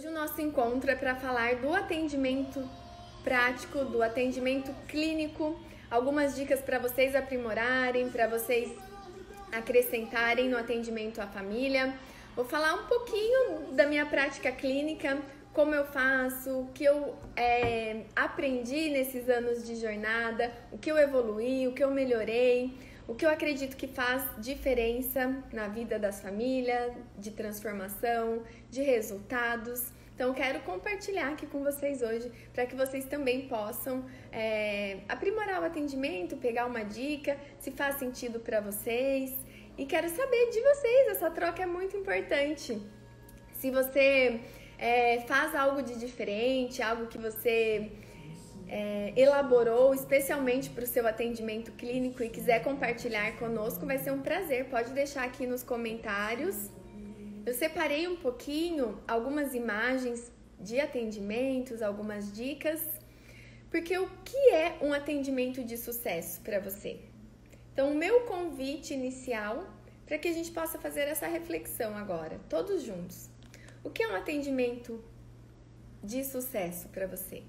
Hoje o nosso encontro é para falar do atendimento prático, do atendimento clínico, algumas dicas para vocês aprimorarem, para vocês acrescentarem no atendimento à família. Vou falar um pouquinho da minha prática clínica, como eu faço, o que eu é, aprendi nesses anos de jornada, o que eu evoluí, o que eu melhorei, o que eu acredito que faz diferença na vida das famílias, de transformação, de resultados. Então, quero compartilhar aqui com vocês hoje para que vocês também possam é, aprimorar o atendimento, pegar uma dica, se faz sentido para vocês. E quero saber de vocês, essa troca é muito importante. Se você é, faz algo de diferente, algo que você é, elaborou especialmente para o seu atendimento clínico e quiser compartilhar conosco, vai ser um prazer. Pode deixar aqui nos comentários. Eu separei um pouquinho algumas imagens de atendimentos, algumas dicas, porque o que é um atendimento de sucesso para você? Então, o meu convite inicial para que a gente possa fazer essa reflexão agora, todos juntos. O que é um atendimento de sucesso para você?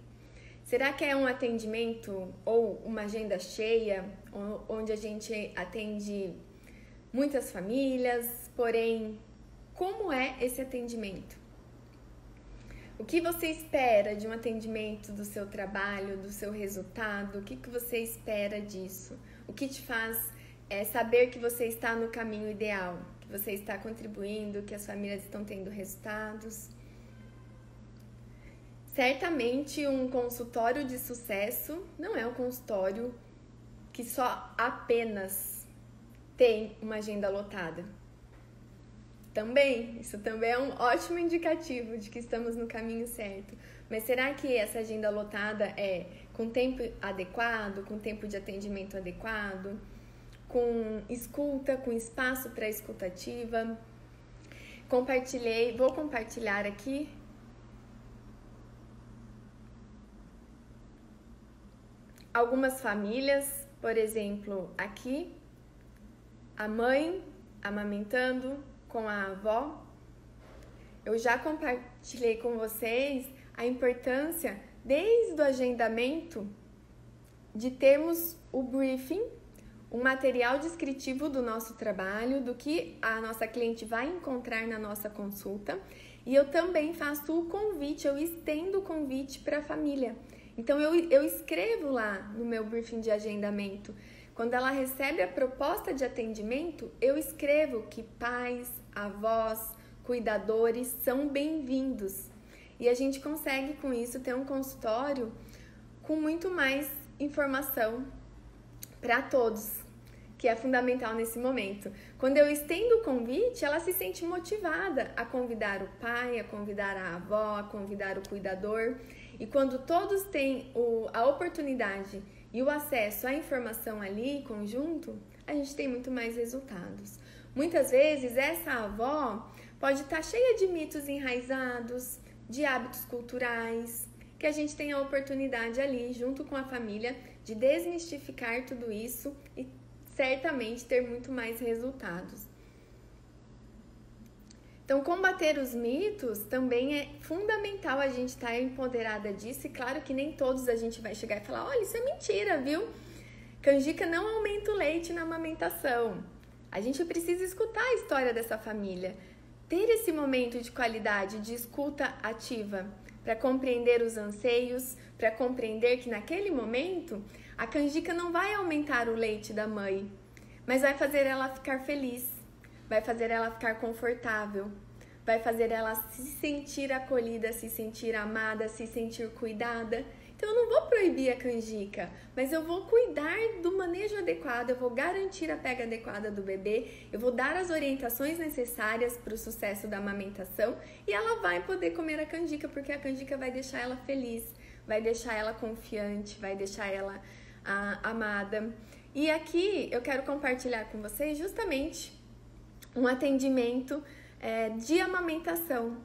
Será que é um atendimento ou uma agenda cheia, onde a gente atende muitas famílias, porém, como é esse atendimento? O que você espera de um atendimento do seu trabalho, do seu resultado? O que, que você espera disso? O que te faz é, saber que você está no caminho ideal? você está contribuindo, que as famílias estão tendo resultados. Certamente, um consultório de sucesso não é um consultório que só apenas tem uma agenda lotada. Também, isso também é um ótimo indicativo de que estamos no caminho certo. Mas será que essa agenda lotada é com tempo adequado, com tempo de atendimento adequado? com escuta, com espaço para escutativa. Compartilhei, vou compartilhar aqui algumas famílias, por exemplo, aqui a mãe amamentando com a avó. Eu já compartilhei com vocês a importância desde o agendamento de termos o briefing um material descritivo do nosso trabalho, do que a nossa cliente vai encontrar na nossa consulta. E eu também faço o convite, eu estendo o convite para a família. Então eu, eu escrevo lá no meu briefing de agendamento. Quando ela recebe a proposta de atendimento, eu escrevo que pais, avós, cuidadores são bem-vindos. E a gente consegue com isso ter um consultório com muito mais informação para todos, que é fundamental nesse momento. Quando eu estendo o convite, ela se sente motivada a convidar o pai, a convidar a avó, a convidar o cuidador. E quando todos têm o, a oportunidade e o acesso à informação ali conjunto, a gente tem muito mais resultados. Muitas vezes essa avó pode estar cheia de mitos enraizados, de hábitos culturais, que a gente tem a oportunidade ali, junto com a família, de desmistificar tudo isso e certamente ter muito mais resultados. Então, combater os mitos também é fundamental a gente estar tá empoderada disso, e claro que nem todos a gente vai chegar e falar: olha, isso é mentira, viu? Canjica não aumenta o leite na amamentação. A gente precisa escutar a história dessa família, ter esse momento de qualidade, de escuta ativa, para compreender os anseios, para compreender que naquele momento a canjica não vai aumentar o leite da mãe, mas vai fazer ela ficar feliz, vai fazer ela ficar confortável, vai fazer ela se sentir acolhida, se sentir amada, se sentir cuidada. Então eu não vou proibir a canjica, mas eu vou cuidar do manejo adequado, eu vou garantir a pega adequada do bebê, eu vou dar as orientações necessárias para o sucesso da amamentação e ela vai poder comer a canjica, porque a canjica vai deixar ela feliz, vai deixar ela confiante, vai deixar ela ah, amada. E aqui eu quero compartilhar com vocês justamente um atendimento é, de amamentação,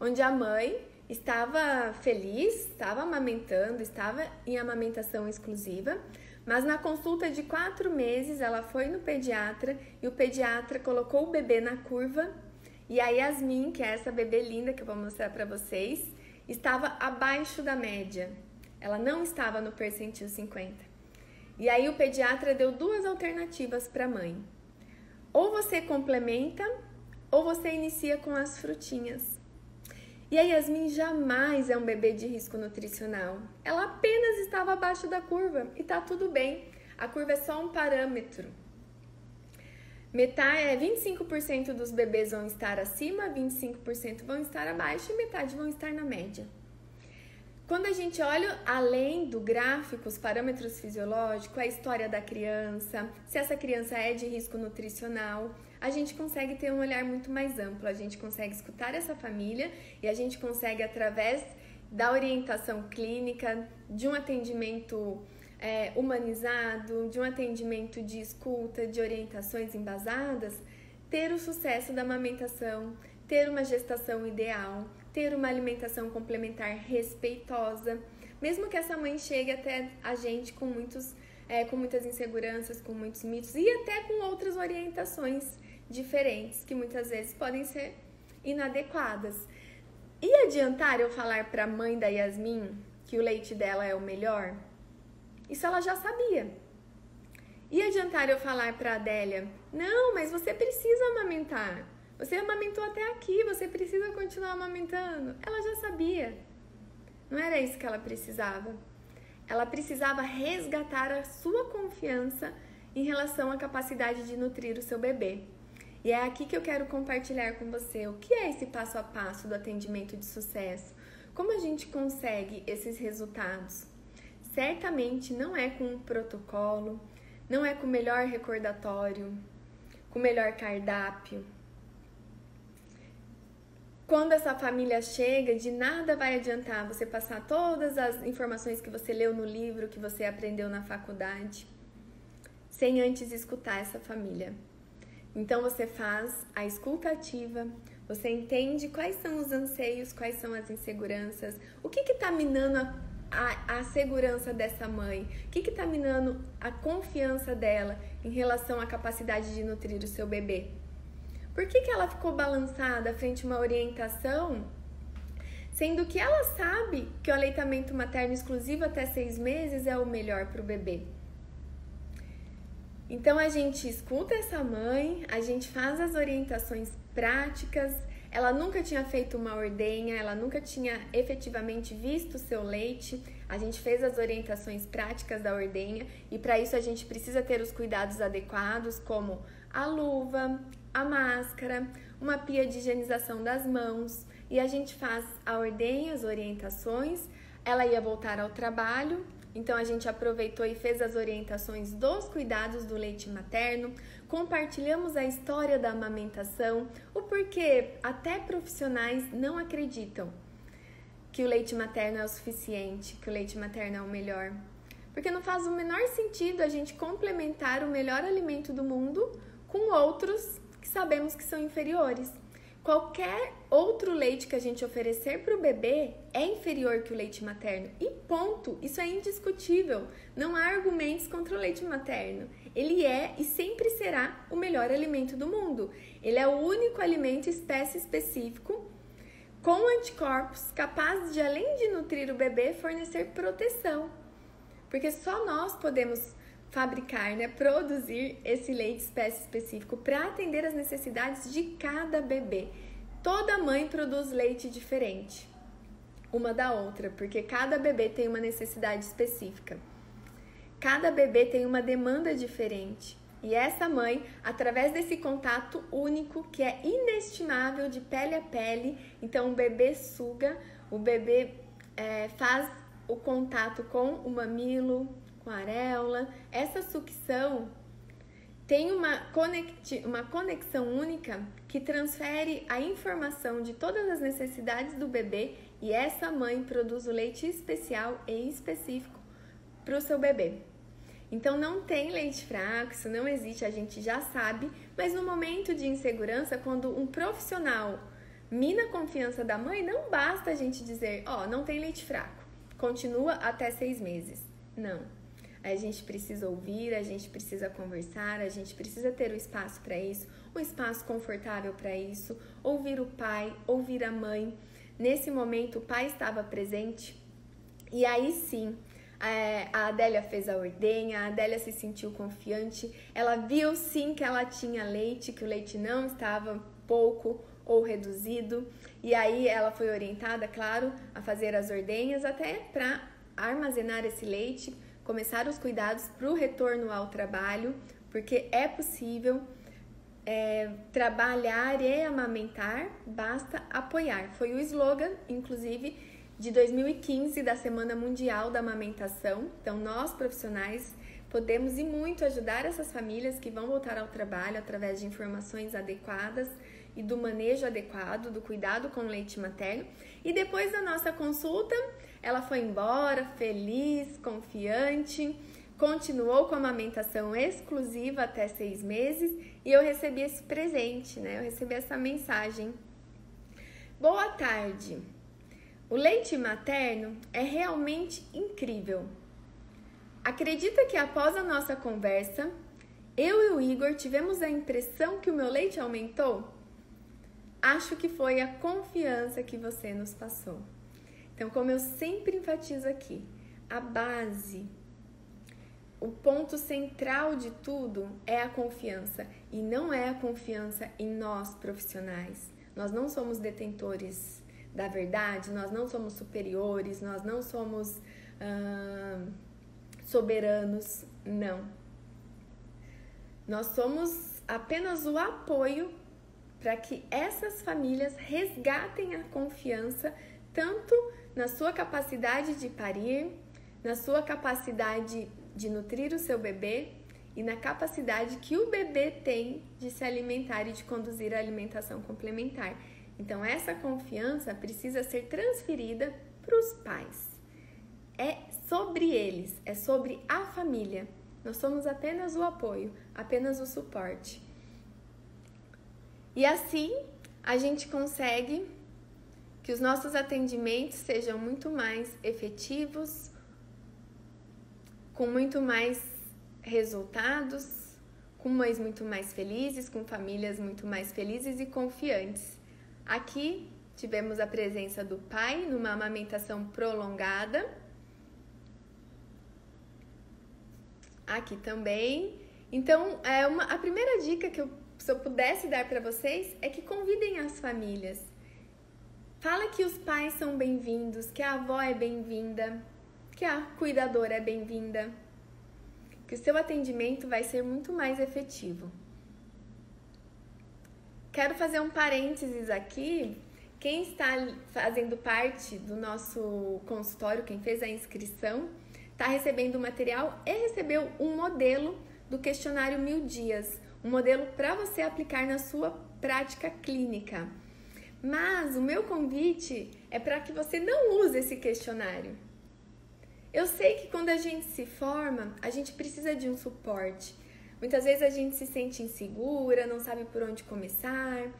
onde a mãe estava feliz, estava amamentando, estava em amamentação exclusiva, mas na consulta de quatro meses ela foi no pediatra e o pediatra colocou o bebê na curva E a Yasmin, que é essa bebê linda que eu vou mostrar para vocês, estava abaixo da média. Ela não estava no percentil 50. E aí o pediatra deu duas alternativas para a mãe. Ou você complementa ou você inicia com as frutinhas. E a Yasmin jamais é um bebê de risco nutricional. Ela apenas estava abaixo da curva e tá tudo bem. A curva é só um parâmetro. Metade, é 25% dos bebês vão estar acima, 25% vão estar abaixo e metade vão estar na média. Quando a gente olha além do gráfico, os parâmetros fisiológicos, a história da criança, se essa criança é de risco nutricional, a gente consegue ter um olhar muito mais amplo, a gente consegue escutar essa família e a gente consegue, através da orientação clínica, de um atendimento é, humanizado, de um atendimento de escuta, de orientações embasadas, ter o sucesso da amamentação, ter uma gestação ideal ter uma alimentação complementar respeitosa, mesmo que essa mãe chegue até a gente com muitos é, com muitas inseguranças, com muitos mitos e até com outras orientações diferentes que muitas vezes podem ser inadequadas. E adiantar eu falar para a mãe da Yasmin que o leite dela é o melhor? Isso ela já sabia. E adiantar eu falar para a Adélia: "Não, mas você precisa amamentar". Você amamentou até aqui, você precisa continuar amamentando. Ela já sabia. Não era isso que ela precisava. Ela precisava resgatar a sua confiança em relação à capacidade de nutrir o seu bebê. E é aqui que eu quero compartilhar com você o que é esse passo a passo do atendimento de sucesso. Como a gente consegue esses resultados? Certamente não é com um protocolo, não é com o melhor recordatório, com o melhor cardápio, quando essa família chega, de nada vai adiantar você passar todas as informações que você leu no livro, que você aprendeu na faculdade, sem antes escutar essa família. Então você faz a escuta ativa, você entende quais são os anseios, quais são as inseguranças, o que está minando a, a, a, segurança dessa mãe, o que está minando a confiança dela em relação à capacidade de nutrir o seu bebê. Por que, que ela ficou balançada frente a uma orientação, sendo que ela sabe que o aleitamento materno exclusivo até seis meses é o melhor para o bebê? Então a gente escuta essa mãe, a gente faz as orientações práticas. Ela nunca tinha feito uma ordenha, ela nunca tinha efetivamente visto o seu leite. A gente fez as orientações práticas da ordenha e para isso a gente precisa ter os cuidados adequados, como a luva, a máscara, uma pia de higienização das mãos e a gente faz a ordenha, as orientações. Ela ia voltar ao trabalho, então a gente aproveitou e fez as orientações dos cuidados do leite materno, compartilhamos a história da amamentação, o porquê até profissionais não acreditam que o leite materno é o suficiente, que o leite materno é o melhor. Porque não faz o menor sentido a gente complementar o melhor alimento do mundo com outros sabemos que são inferiores. Qualquer outro leite que a gente oferecer para o bebê é inferior que o leite materno. E ponto! Isso é indiscutível. Não há argumentos contra o leite materno. Ele é e sempre será o melhor alimento do mundo. Ele é o único alimento espécie específico com anticorpos capaz de, além de nutrir o bebê, fornecer proteção. Porque só nós podemos fabricar, né, produzir esse leite espécie específico para atender as necessidades de cada bebê. Toda mãe produz leite diferente, uma da outra, porque cada bebê tem uma necessidade específica. Cada bebê tem uma demanda diferente. E essa mãe, através desse contato único que é inestimável de pele a pele, então o bebê suga, o bebê é, faz o contato com o mamilo, com a areola. Essa sucção tem uma, uma conexão única que transfere a informação de todas as necessidades do bebê e essa mãe produz o leite especial e específico para o seu bebê. Então não tem leite fraco, isso não existe, a gente já sabe, mas no momento de insegurança, quando um profissional mina a confiança da mãe, não basta a gente dizer, ó, oh, não tem leite fraco, continua até seis meses. Não, a gente precisa ouvir, a gente precisa conversar, a gente precisa ter o espaço para isso, um espaço confortável para isso, ouvir o pai, ouvir a mãe. Nesse momento, o pai estava presente e aí sim. É, a Adélia fez a ordenha, a Adélia se sentiu confiante, ela viu sim que ela tinha leite, que o leite não estava pouco ou reduzido, e aí ela foi orientada, claro, a fazer as ordenhas até para armazenar esse leite, começar os cuidados para o retorno ao trabalho, porque é possível é, trabalhar e amamentar, basta apoiar. Foi o slogan, inclusive, de 2015 da Semana Mundial da Amamentação. Então, nós profissionais podemos e muito ajudar essas famílias que vão voltar ao trabalho através de informações adequadas e do manejo adequado, do cuidado com o leite materno. E depois da nossa consulta, ela foi embora feliz, confiante, continuou com a amamentação exclusiva até seis meses e eu recebi esse presente, né? Eu recebi essa mensagem. Boa tarde. O leite materno é realmente incrível. Acredita que após a nossa conversa, eu e o Igor tivemos a impressão que o meu leite aumentou? Acho que foi a confiança que você nos passou. Então, como eu sempre enfatizo aqui, a base, o ponto central de tudo é a confiança e não é a confiança em nós profissionais. Nós não somos detentores da verdade, nós não somos superiores, nós não somos soberanos, não. Nós somos apenas o apoio para que essas famílias resgatem a confiança tanto na sua capacidade de parir, na sua capacidade de nutrir o seu bebê e na capacidade que o bebê tem de se alimentar e de conduzir a alimentação complementar. Então, essa confiança precisa ser transferida para os pais. É sobre eles, é sobre a família. Nós somos apenas o apoio, apenas o suporte. E assim a gente consegue que os nossos atendimentos sejam muito mais efetivos, com muito mais resultados, com mães muito mais felizes, com famílias muito mais felizes e confiantes. Aqui tivemos a presença do pai numa amamentação prolongada. Aqui também. Então, é uma, a primeira dica que eu se eu pudesse dar para vocês é que convidem as famílias. Fala que os pais são bem-vindos, que a avó é bem-vinda, que a cuidadora é bem-vinda, que o seu atendimento vai ser muito mais efetivo. Quero fazer um parênteses aqui. Quem está fazendo parte do nosso consultório, quem fez a inscrição, está recebendo o material e recebeu um modelo do questionário Mil Dias um modelo para você aplicar na sua prática clínica. Mas o meu convite é para que você não use esse questionário. Eu sei que quando a gente se forma, a gente precisa de um suporte. Muitas vezes a gente se sente insegura, não sabe por onde começar,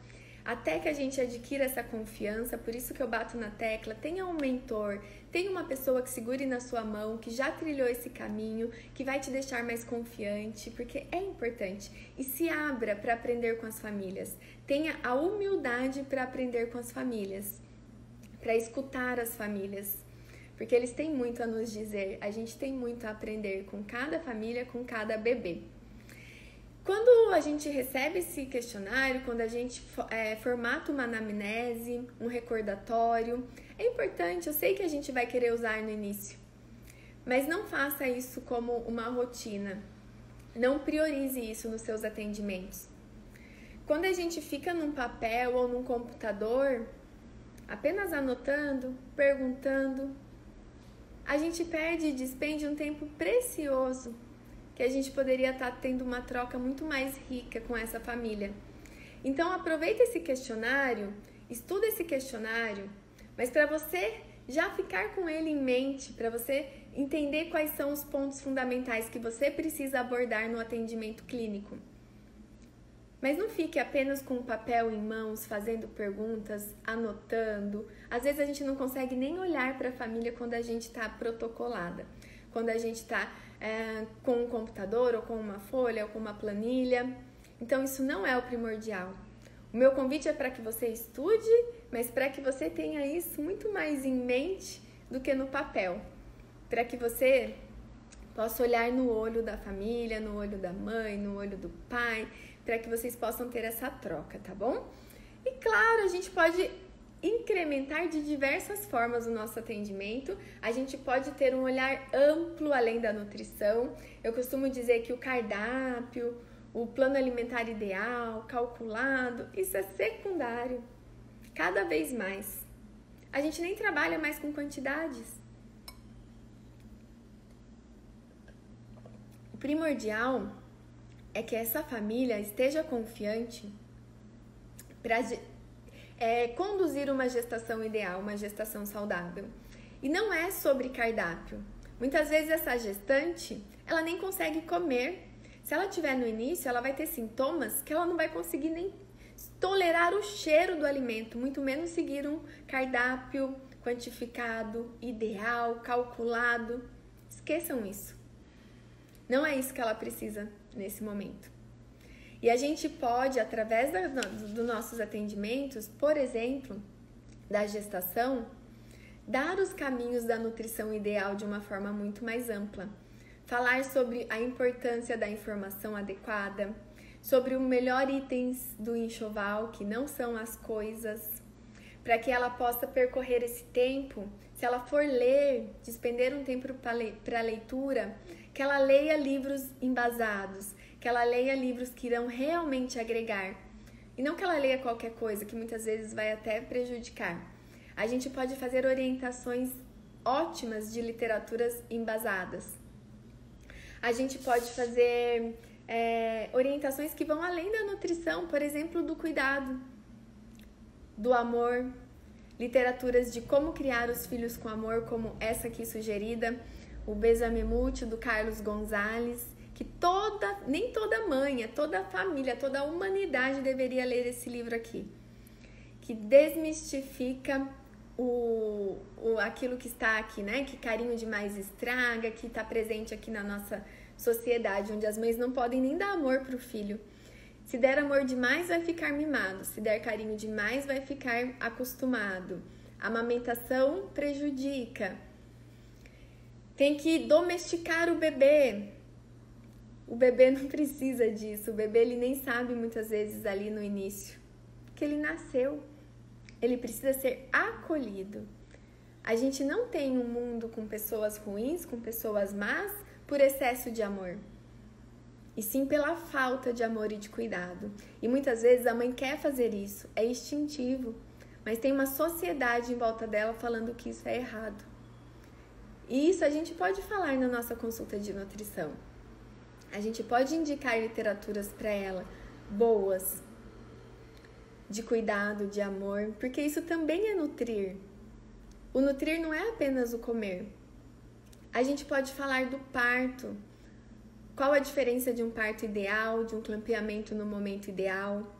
até que a gente adquira essa confiança, por isso que eu bato na tecla, tenha um mentor, tenha uma pessoa que segure na sua mão, que já trilhou esse caminho, que vai te deixar mais confiante, porque é importante. E se abra para aprender com as famílias. Tenha a humildade para aprender com as famílias, para escutar as famílias, porque eles têm muito a nos dizer, a gente tem muito a aprender com cada família, com cada bebê. Quando a gente recebe esse questionário, quando a gente é, formata uma anamnese, um recordatório, é importante, eu sei que a gente vai querer usar no início, mas não faça isso como uma rotina. Não priorize isso nos seus atendimentos. Quando a gente fica num papel ou num computador, apenas anotando, perguntando, a gente perde e despende um tempo precioso que a gente poderia estar tá tendo uma troca muito mais rica com essa família. Então aproveita esse questionário, estuda esse questionário, mas para você já ficar com ele em mente, para você entender quais são os pontos fundamentais que você precisa abordar no atendimento clínico. Mas não fique apenas com o papel em mãos, fazendo perguntas, anotando. Às vezes a gente não consegue nem olhar para a família quando a gente está protocolada, quando a gente está é, com um computador ou com uma folha ou com uma planilha. Então isso não é o primordial. O meu convite é para que você estude, mas para que você tenha isso muito mais em mente do que no papel. Para que você possa olhar no olho da família, no olho da mãe, no olho do pai, para que vocês possam ter essa troca, tá bom? E claro, a gente pode incrementar de diversas formas o nosso atendimento. A gente pode ter um olhar amplo além da nutrição. Eu costumo dizer que o cardápio, o plano alimentar ideal, calculado, isso é secundário. Cada vez mais. A gente nem trabalha mais com quantidades. O primordial é que essa família esteja confiante é, conduzir uma gestação ideal, uma gestação saudável. E não é sobre cardápio. Muitas vezes essa gestante, ela nem consegue comer. Se ela tiver no início, ela vai ter sintomas que ela não vai conseguir nem tolerar o cheiro do alimento, muito menos seguir um cardápio quantificado, ideal, calculado. Esqueçam isso. Não é isso que ela precisa nesse momento. E a gente pode, através dos nossos atendimentos, por exemplo, da gestação, dar os caminhos da nutrição ideal de uma forma muito mais ampla. Falar sobre a importância da informação adequada, sobre o melhor itens do enxoval, que não são as coisas, para que ela possa percorrer esse tempo. Se ela for ler, despender um tempo para leitura, que ela leia livros embasados, que ela leia livros que irão realmente agregar. E não que ela leia qualquer coisa, que muitas vezes vai até prejudicar. A gente pode fazer orientações ótimas de literaturas embasadas. A gente pode fazer é, orientações que vão além da nutrição, por exemplo, do cuidado, do amor, literaturas de como criar os filhos com amor, como essa aqui sugerida, o Besame Mútil, do Carlos Gonzalez que toda, nem toda mãe, é toda família, toda a humanidade deveria ler esse livro aqui, que desmistifica o, o aquilo que está aqui, né? Que carinho demais estraga, que está presente aqui na nossa sociedade, onde as mães não podem nem dar amor para o filho. Se der amor demais, vai ficar mimado. Se der carinho demais, vai ficar acostumado. A amamentação prejudica. Tem que domesticar o bebê. O bebê não precisa disso. O bebê ele nem sabe muitas vezes ali no início que ele nasceu. Ele precisa ser acolhido. A gente não tem um mundo com pessoas ruins, com pessoas más, por excesso de amor. E sim pela falta de amor e de cuidado. E muitas vezes a mãe quer fazer isso, é instintivo, mas tem uma sociedade em volta dela falando que isso é errado. E isso a gente pode falar na nossa consulta de nutrição. A gente pode indicar literaturas para ela boas, de cuidado, de amor, porque isso também é nutrir. O nutrir não é apenas o comer. A gente pode falar do parto. Qual a diferença de um parto ideal, de um clampeamento no momento ideal,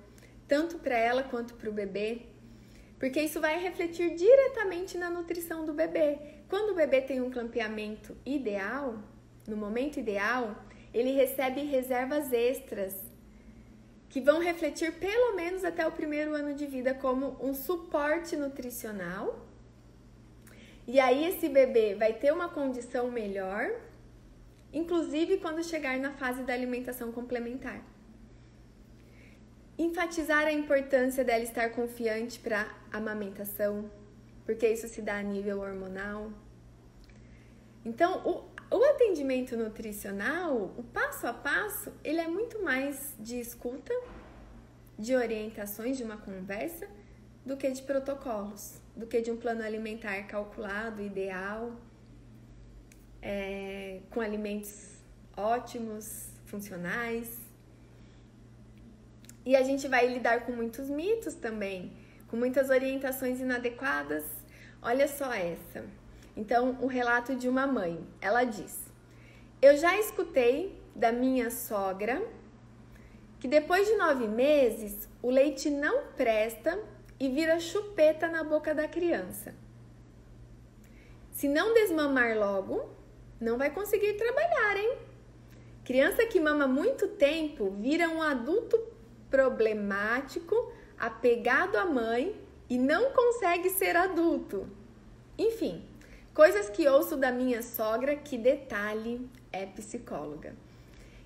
tanto para ela quanto para o bebê? Porque isso vai refletir diretamente na nutrição do bebê. Quando o bebê tem um clampeamento ideal, no momento ideal, ele recebe reservas extras que vão refletir pelo menos até o primeiro ano de vida como um suporte nutricional. E aí esse bebê vai ter uma condição melhor, inclusive quando chegar na fase da alimentação complementar. Enfatizar a importância dela estar confiante para amamentação, porque isso se dá a nível hormonal. Então, o, o atendimento nutricional, o passo a passo, ele é muito mais de escuta, de orientações, de uma conversa, do que de protocolos, do que de um plano alimentar calculado, ideal, é, com alimentos ótimos, funcionais. E a gente vai lidar com muitos mitos também, com muitas orientações inadequadas. Olha só essa. Então, o relato de uma mãe. Ela diz: Eu já escutei da minha sogra que depois de nove meses o leite não presta e vira chupeta na boca da criança. Se não desmamar logo, não vai conseguir trabalhar, hein? Criança que mama muito tempo vira um adulto problemático, apegado à mãe e não consegue ser adulto. Enfim, coisas que ouço da minha sogra que detalhe é psicóloga.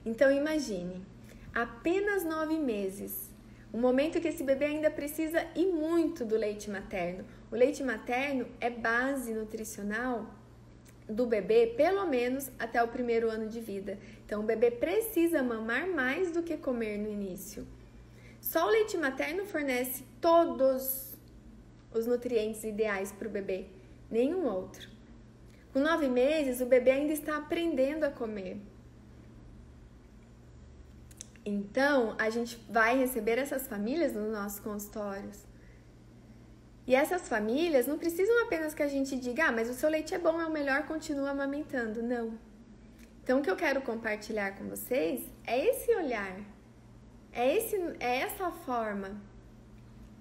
Então imagine, apenas nove meses, o momento que esse bebê ainda precisa e muito do leite materno. O leite materno é base nutricional do bebê, pelo menos até o primeiro ano de vida. Então, o bebê precisa mamar mais do que comer no início. Só o leite materno fornece todos os nutrientes ideais para o bebê, nenhum outro. Com nove meses, o bebê ainda está aprendendo a comer. Então, a gente vai receber essas famílias nos nossos consultórios. E essas famílias não precisam apenas que a gente diga, ah, mas o seu leite é bom, é o melhor, continua amamentando. Não. Então, o que eu quero compartilhar com vocês é esse olhar, é, esse, é essa forma,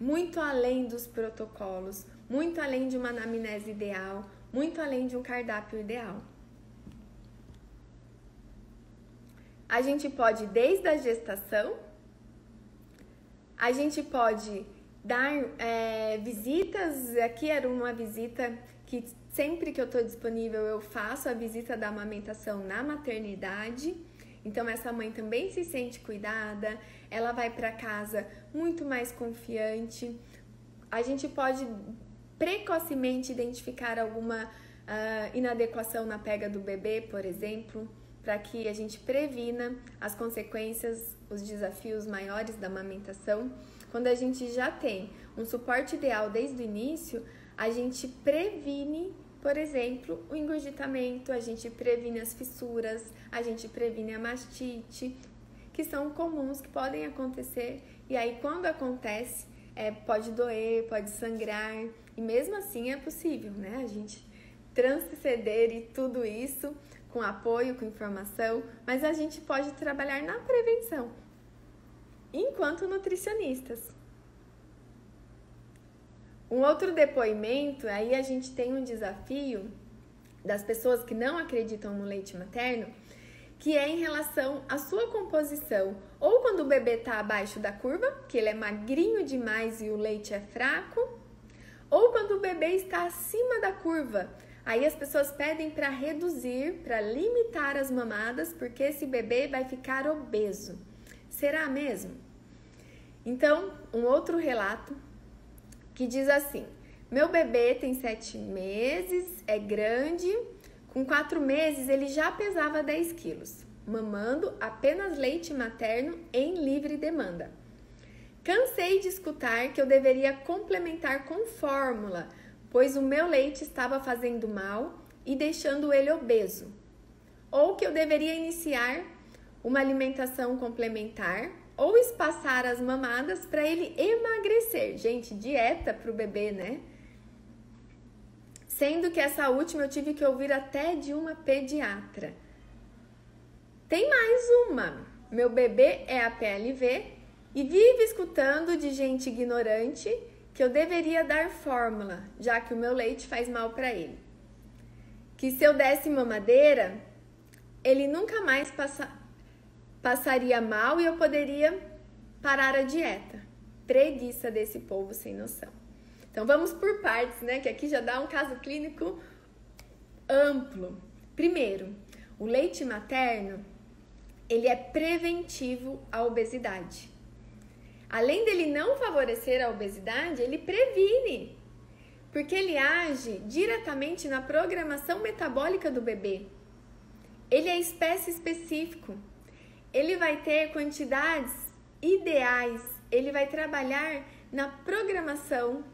muito além dos protocolos, muito além de uma anamnese ideal, muito além de um cardápio ideal. A gente pode desde a gestação, a gente pode dar é, visitas. Aqui era uma visita que sempre que eu estou disponível eu faço a visita da amamentação na maternidade. Então essa mãe também se sente cuidada, ela vai para casa muito mais confiante. A gente pode precocemente identificar alguma uh, inadequação na pega do bebê, por exemplo para que a gente previna as consequências, os desafios maiores da amamentação. Quando a gente já tem um suporte ideal desde o início, a gente previne, por exemplo, o engurgitamento, a gente previne as fissuras, a gente previne a mastite, que são comuns, que podem acontecer. E aí, quando acontece, é, pode doer, pode sangrar, e mesmo assim é possível, né? A gente transcender e tudo isso com apoio, com informação, mas a gente pode trabalhar na prevenção enquanto nutricionistas. Um outro depoimento, aí a gente tem um desafio das pessoas que não acreditam no leite materno, que é em relação à sua composição, ou quando o bebê está abaixo da curva, que ele é magrinho demais e o leite é fraco, ou quando o bebê está acima da curva, Aí as pessoas pedem para reduzir, para limitar as mamadas, porque esse bebê vai ficar obeso. Será mesmo? Então, um outro relato que diz assim: meu bebê tem sete meses, é grande, com quatro meses ele já pesava 10 quilos, mamando apenas leite materno em livre demanda. Cansei de escutar que eu deveria complementar com fórmula pois o meu leite estava fazendo mal e deixando ele obeso. Ou que eu deveria iniciar uma alimentação complementar ou espaçar as mamadas para ele emagrecer. Gente, dieta para o bebê, né? Sendo que essa última eu tive que ouvir até de uma pediatra. Tem mais uma. Meu bebê é a PLV e vive escutando de gente ignorante que eu deveria dar fórmula, já que o meu leite faz mal para ele. Que se eu desse mamadeira, ele nunca mais passa, passaria mal e eu poderia parar a dieta. Preguiça desse povo sem noção. Então vamos por partes, né? Que aqui já dá um caso clínico amplo. Primeiro, o leite materno, ele é preventivo à obesidade. Além dele não favorecer a obesidade, ele previne, porque ele age diretamente na programação metabólica do bebê. Ele é espécie específico. Ele vai ter quantidades ideais, ele vai trabalhar na programação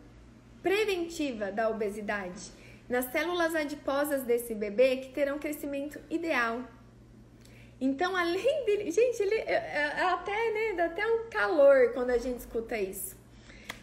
preventiva da obesidade, nas células adiposas desse bebê que terão crescimento ideal. Então, além dele. Gente, ele é, é, até, né, dá até um calor quando a gente escuta isso.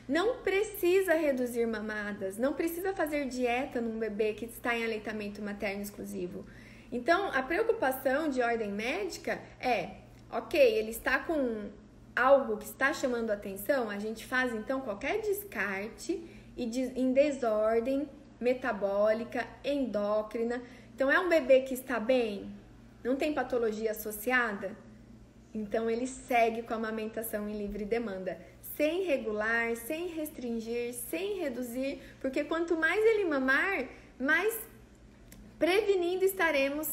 Não precisa reduzir mamadas, não precisa fazer dieta num bebê que está em aleitamento materno exclusivo. Então, a preocupação de ordem médica é: ok, ele está com algo que está chamando atenção, a gente faz então qualquer descarte e em desordem metabólica, endócrina. Então, é um bebê que está bem? Não tem patologia associada? Então ele segue com a amamentação em livre demanda, sem regular, sem restringir, sem reduzir, porque quanto mais ele mamar, mais prevenindo estaremos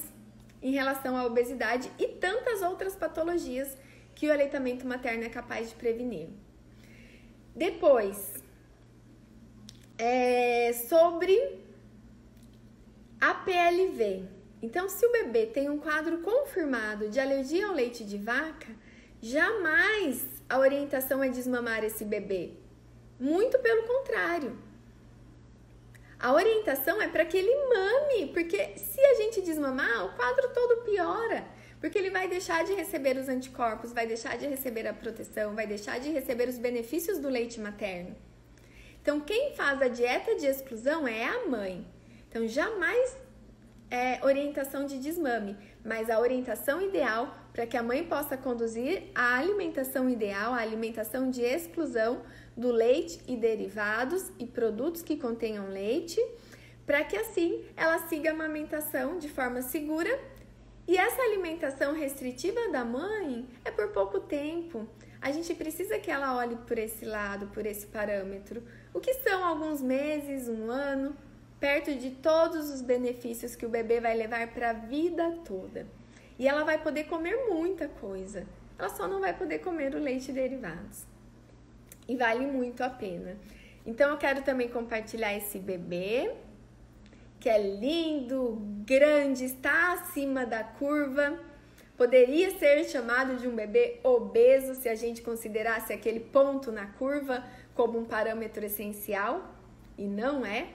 em relação à obesidade e tantas outras patologias que o aleitamento materno é capaz de prevenir. Depois, é sobre a PLV. Então, se o bebê tem um quadro confirmado de alergia ao leite de vaca, jamais a orientação é desmamar esse bebê. Muito pelo contrário. A orientação é para que ele mame, porque se a gente desmamar, o quadro todo piora. Porque ele vai deixar de receber os anticorpos, vai deixar de receber a proteção, vai deixar de receber os benefícios do leite materno. Então, quem faz a dieta de exclusão é a mãe. Então, jamais é orientação de desmame, mas a orientação ideal para que a mãe possa conduzir a alimentação ideal, a alimentação de exclusão do leite e derivados e produtos que contenham leite, para que assim ela siga a amamentação de forma segura. E essa alimentação restritiva da mãe é por pouco tempo. A gente precisa que ela olhe por esse lado, por esse parâmetro. O que são alguns meses, um ano, perto de todos os benefícios que o bebê vai levar para a vida toda. E ela vai poder comer muita coisa. Ela só não vai poder comer o leite e derivados. E vale muito a pena. Então eu quero também compartilhar esse bebê, que é lindo, grande, está acima da curva Poderia ser chamado de um bebê obeso se a gente considerasse aquele ponto na curva como um parâmetro essencial e não é.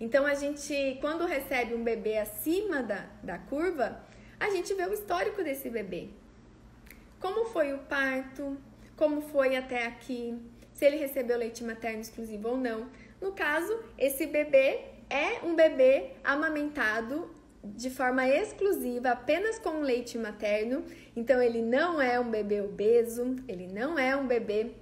Então a gente, quando recebe um bebê acima da, da curva, a gente vê o histórico desse bebê. Como foi o parto, como foi até aqui, se ele recebeu leite materno exclusivo ou não. No caso, esse bebê é um bebê amamentado de forma exclusiva apenas com leite materno. Então ele não é um bebê obeso, ele não é um bebê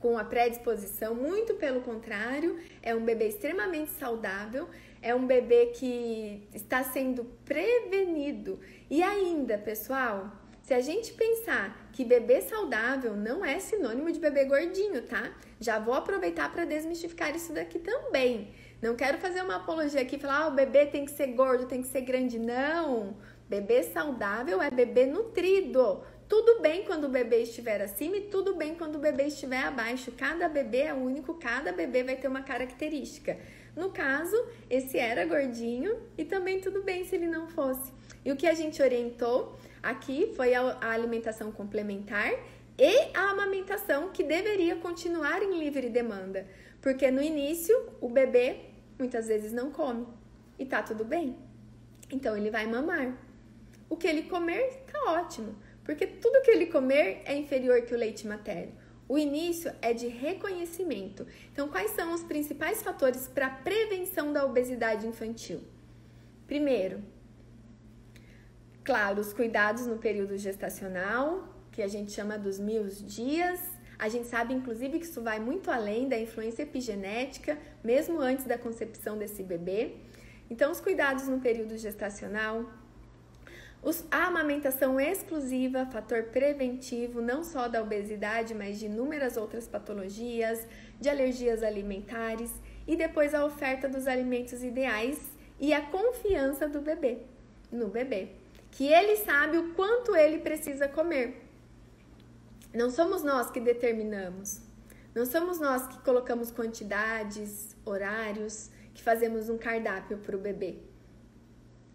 com a predisposição, muito pelo contrário, é um bebê extremamente saudável, é um bebê que está sendo prevenido. E ainda, pessoal, se a gente pensar que bebê saudável não é sinônimo de bebê gordinho, tá? Já vou aproveitar para desmistificar isso daqui também. Não quero fazer uma apologia aqui e falar, ah, o bebê tem que ser gordo, tem que ser grande. Não! Bebê saudável é bebê nutrido. Tudo bem quando o bebê estiver acima e tudo bem quando o bebê estiver abaixo. Cada bebê é único, cada bebê vai ter uma característica. No caso, esse era gordinho e também tudo bem se ele não fosse. E o que a gente orientou aqui foi a alimentação complementar e a amamentação que deveria continuar em livre demanda, porque no início o bebê muitas vezes não come e tá tudo bem. Então ele vai mamar. O que ele comer tá ótimo, porque tudo que ele comer é inferior que o leite materno. O início é de reconhecimento. Então, quais são os principais fatores para a prevenção da obesidade infantil? Primeiro, claro, os cuidados no período gestacional, que a gente chama dos mil dias, a gente sabe, inclusive, que isso vai muito além da influência epigenética, mesmo antes da concepção desse bebê. Então, os cuidados no período gestacional, os, a amamentação exclusiva, fator preventivo não só da obesidade, mas de inúmeras outras patologias, de alergias alimentares, e depois a oferta dos alimentos ideais e a confiança do bebê no bebê, que ele sabe o quanto ele precisa comer. Não somos nós que determinamos. Não somos nós que colocamos quantidades, horários, que fazemos um cardápio para o bebê.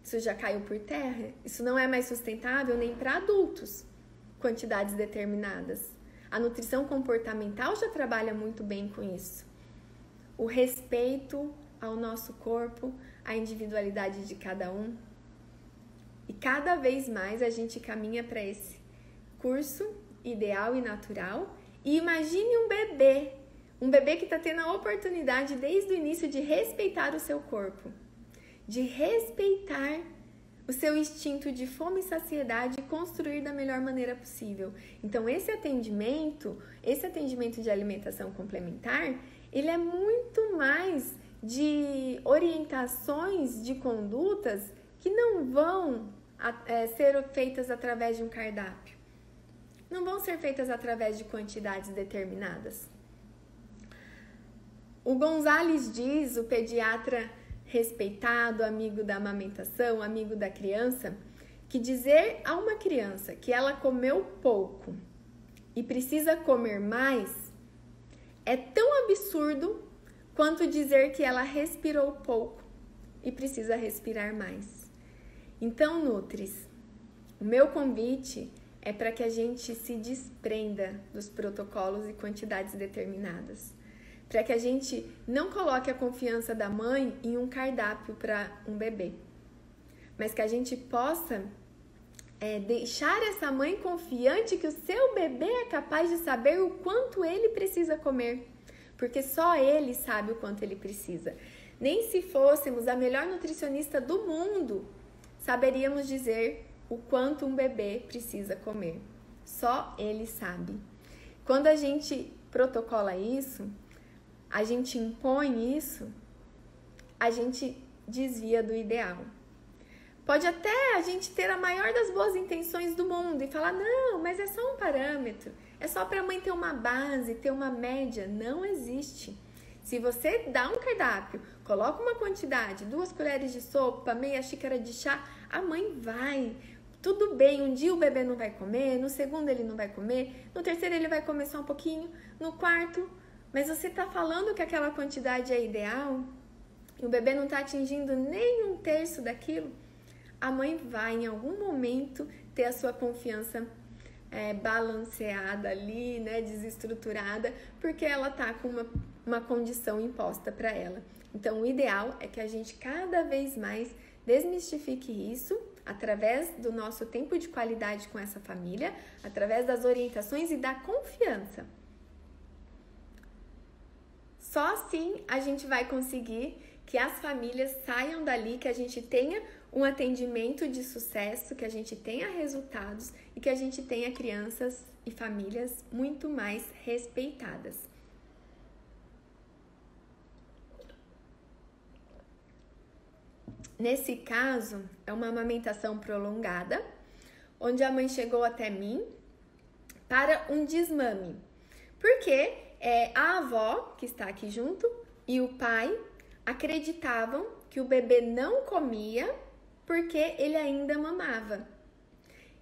Isso já caiu por terra. Isso não é mais sustentável nem para adultos, quantidades determinadas. A nutrição comportamental já trabalha muito bem com isso. O respeito ao nosso corpo, à individualidade de cada um. E cada vez mais a gente caminha para esse curso ideal e natural. E imagine um bebê, um bebê que está tendo a oportunidade desde o início de respeitar o seu corpo, de respeitar o seu instinto de fome e saciedade e construir da melhor maneira possível. Então, esse atendimento, esse atendimento de alimentação complementar, ele é muito mais de orientações de condutas que não vão é, ser feitas através de um cardápio não vão ser feitas através de quantidades determinadas. O Gonzales diz, o pediatra respeitado, amigo da amamentação, amigo da criança, que dizer a uma criança que ela comeu pouco e precisa comer mais é tão absurdo quanto dizer que ela respirou pouco e precisa respirar mais. Então, Nutris, o meu convite é para que a gente se desprenda dos protocolos e quantidades determinadas. Para que a gente não coloque a confiança da mãe em um cardápio para um bebê, mas que a gente possa é, deixar essa mãe confiante que o seu bebê é capaz de saber o quanto ele precisa comer, porque só ele sabe o quanto ele precisa. Nem se fôssemos a melhor nutricionista do mundo, saberíamos dizer o quanto um bebê precisa comer. Só ele sabe. Quando a gente protocola isso, a gente impõe isso, a gente desvia do ideal. Pode até a gente ter a maior das boas intenções do mundo e falar: não, mas é só um parâmetro, é só para a mãe ter uma base, ter uma média. Não existe. Se você dá um cardápio, coloca uma quantidade, duas colheres de sopa, meia xícara de chá, a mãe vai. Tudo bem, um dia o bebê não vai comer, no segundo ele não vai comer, no terceiro ele vai comer só um pouquinho, no quarto, mas você está falando que aquela quantidade é ideal e o bebê não está atingindo nem um terço daquilo, a mãe vai em algum momento ter a sua confiança é, balanceada ali, né, desestruturada, porque ela tá com uma, uma condição imposta para ela. Então, o ideal é que a gente cada vez mais desmistifique isso através do nosso tempo de qualidade com essa família, através das orientações e da confiança. Só assim a gente vai conseguir que as famílias saiam dali, que a gente tenha um atendimento de sucesso, que a gente tenha resultados e que a gente tenha crianças e famílias muito mais respeitadas. Nesse caso, é uma amamentação prolongada, onde a mãe chegou até mim para um desmame. Porque é, a avó, que está aqui junto, e o pai acreditavam que o bebê não comia porque ele ainda mamava.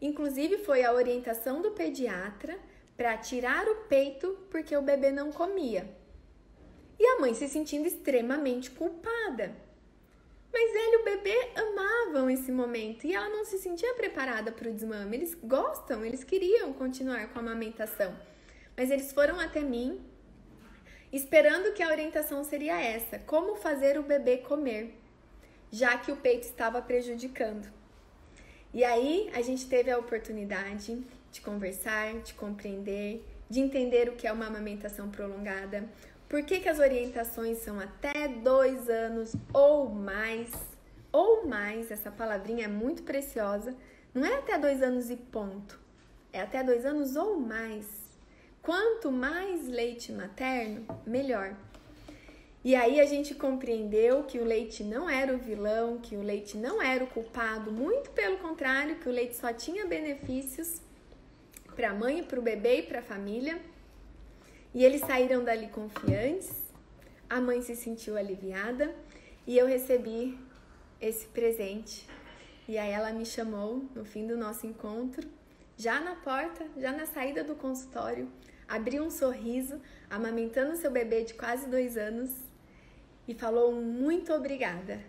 Inclusive, foi a orientação do pediatra para tirar o peito porque o bebê não comia. E a mãe se sentindo extremamente culpada. Mas ele e o bebê amavam esse momento e ela não se sentia preparada para o desmame. Eles gostam, eles queriam continuar com a amamentação. Mas eles foram até mim esperando que a orientação seria essa: como fazer o bebê comer, já que o peito estava prejudicando. E aí a gente teve a oportunidade de conversar, de compreender, de entender o que é uma amamentação prolongada, por que, que as orientações são até dois anos ou mais? Ou mais, essa palavrinha é muito preciosa. Não é até dois anos e ponto. É até dois anos ou mais. Quanto mais leite materno, melhor. E aí a gente compreendeu que o leite não era o vilão, que o leite não era o culpado, muito pelo contrário, que o leite só tinha benefícios para a mãe, para o bebê e para a família. E eles saíram dali confiantes. A mãe se sentiu aliviada e eu recebi esse presente. E aí ela me chamou no fim do nosso encontro, já na porta, já na saída do consultório, abriu um sorriso, amamentando seu bebê de quase dois anos e falou muito obrigada.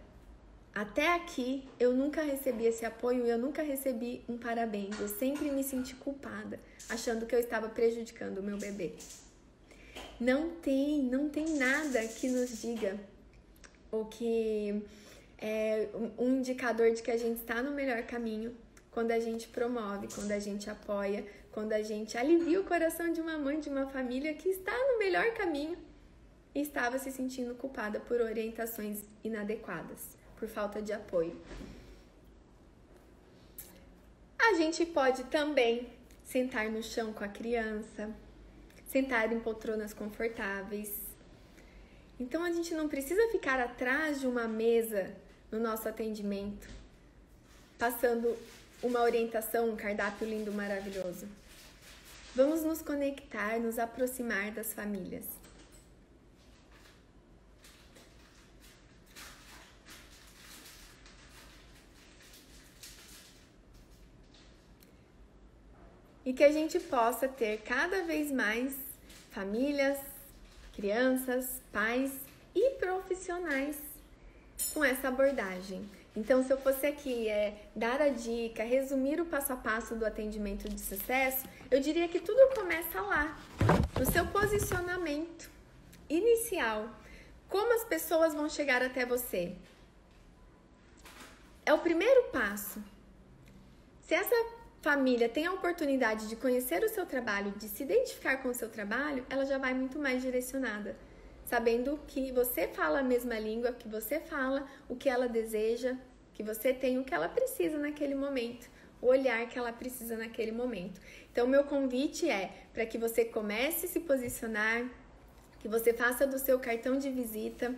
Até aqui eu nunca recebi esse apoio, eu nunca recebi um parabéns. Eu sempre me senti culpada, achando que eu estava prejudicando o meu bebê. Não tem, não tem nada que nos diga o que é um indicador de que a gente está no melhor caminho quando a gente promove, quando a gente apoia, quando a gente alivia o coração de uma mãe, de uma família que está no melhor caminho e estava se sentindo culpada por orientações inadequadas, por falta de apoio. A gente pode também sentar no chão com a criança, sentar em poltronas confortáveis. Então a gente não precisa ficar atrás de uma mesa no nosso atendimento, passando uma orientação, um cardápio lindo, maravilhoso. Vamos nos conectar, nos aproximar das famílias. e que a gente possa ter cada vez mais famílias, crianças, pais e profissionais com essa abordagem. Então, se eu fosse aqui é, dar a dica, resumir o passo a passo do atendimento de sucesso, eu diria que tudo começa lá, no seu posicionamento inicial. Como as pessoas vão chegar até você? É o primeiro passo. Se essa família tem a oportunidade de conhecer o seu trabalho, de se identificar com o seu trabalho, ela já vai muito mais direcionada, sabendo que você fala a mesma língua, que você fala o que ela deseja, que você tem o que ela precisa naquele momento, o olhar que ela precisa naquele momento. Então, meu convite é para que você comece a se posicionar, que você faça do seu cartão de visita.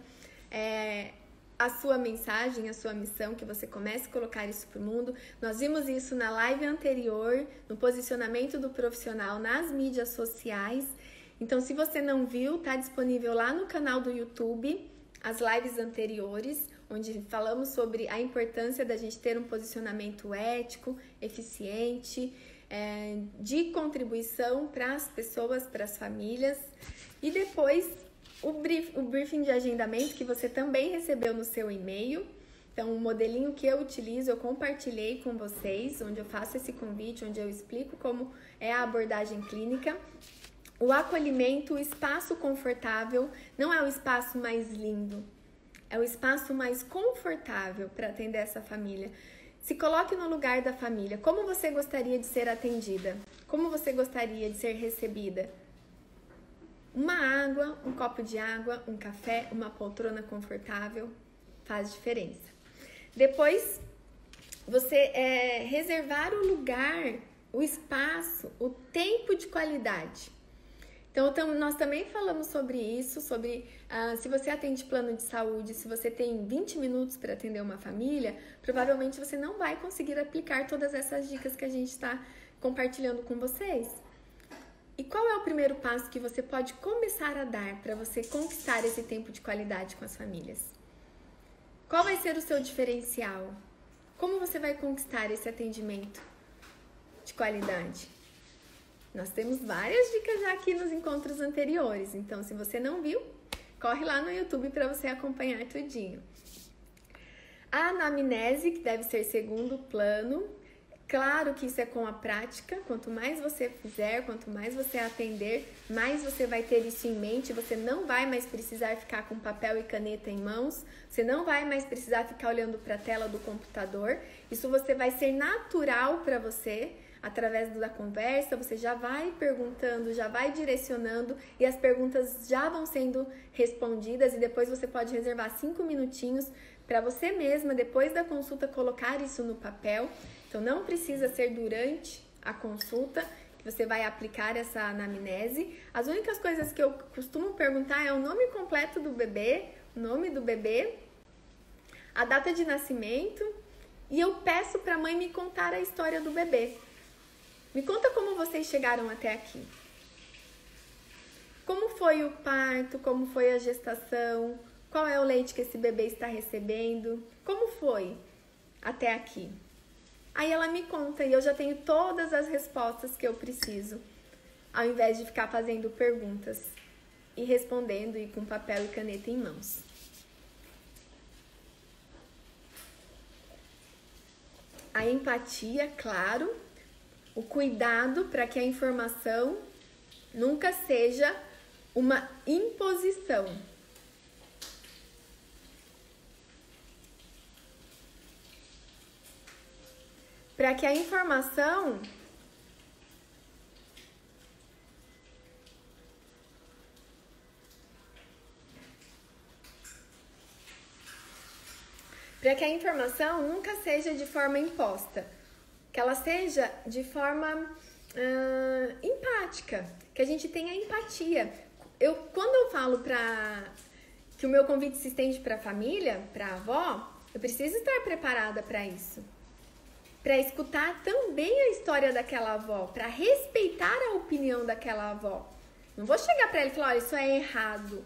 É, a sua mensagem, a sua missão, que você comece a colocar isso para o mundo. Nós vimos isso na live anterior, no posicionamento do profissional nas mídias sociais. Então, se você não viu, está disponível lá no canal do YouTube as lives anteriores, onde falamos sobre a importância da gente ter um posicionamento ético, eficiente, é, de contribuição para as pessoas, para as famílias. E depois o, brief, o briefing de agendamento que você também recebeu no seu e-mail. Então, o modelinho que eu utilizo, eu compartilhei com vocês, onde eu faço esse convite, onde eu explico como é a abordagem clínica. O acolhimento, o espaço confortável, não é o espaço mais lindo, é o espaço mais confortável para atender essa família. Se coloque no lugar da família. Como você gostaria de ser atendida? Como você gostaria de ser recebida? Uma água, um copo de água, um café, uma poltrona confortável faz diferença. Depois, você é, reservar o lugar, o espaço, o tempo de qualidade. Então, tam, nós também falamos sobre isso, sobre uh, se você atende plano de saúde, se você tem 20 minutos para atender uma família, provavelmente você não vai conseguir aplicar todas essas dicas que a gente está compartilhando com vocês. E qual é o primeiro passo que você pode começar a dar para você conquistar esse tempo de qualidade com as famílias? Qual vai ser o seu diferencial? Como você vai conquistar esse atendimento de qualidade? Nós temos várias dicas já aqui nos encontros anteriores, então se você não viu, corre lá no YouTube para você acompanhar tudinho. A anamnese, que deve ser segundo plano, Claro que isso é com a prática. Quanto mais você fizer, quanto mais você atender, mais você vai ter isso em mente. Você não vai mais precisar ficar com papel e caneta em mãos. Você não vai mais precisar ficar olhando para a tela do computador. Isso você vai ser natural para você através da conversa. Você já vai perguntando, já vai direcionando e as perguntas já vão sendo respondidas. E depois você pode reservar cinco minutinhos para você mesma, depois da consulta, colocar isso no papel então não precisa ser durante a consulta que você vai aplicar essa anamnese. As únicas coisas que eu costumo perguntar é o nome completo do bebê, o nome do bebê, a data de nascimento e eu peço para a mãe me contar a história do bebê. Me conta como vocês chegaram até aqui. Como foi o parto? Como foi a gestação? Qual é o leite que esse bebê está recebendo? Como foi até aqui? Aí ela me conta e eu já tenho todas as respostas que eu preciso, ao invés de ficar fazendo perguntas e respondendo e com papel e caneta em mãos. A empatia, claro, o cuidado para que a informação nunca seja uma imposição, para que a informação para que a informação nunca seja de forma imposta, que ela seja de forma uh, empática, que a gente tenha empatia. Eu, quando eu falo para que o meu convite se estende para a família, para a avó, eu preciso estar preparada para isso para escutar também a história daquela avó, para respeitar a opinião daquela avó. Não vou chegar para ela e falar, olha, isso é errado.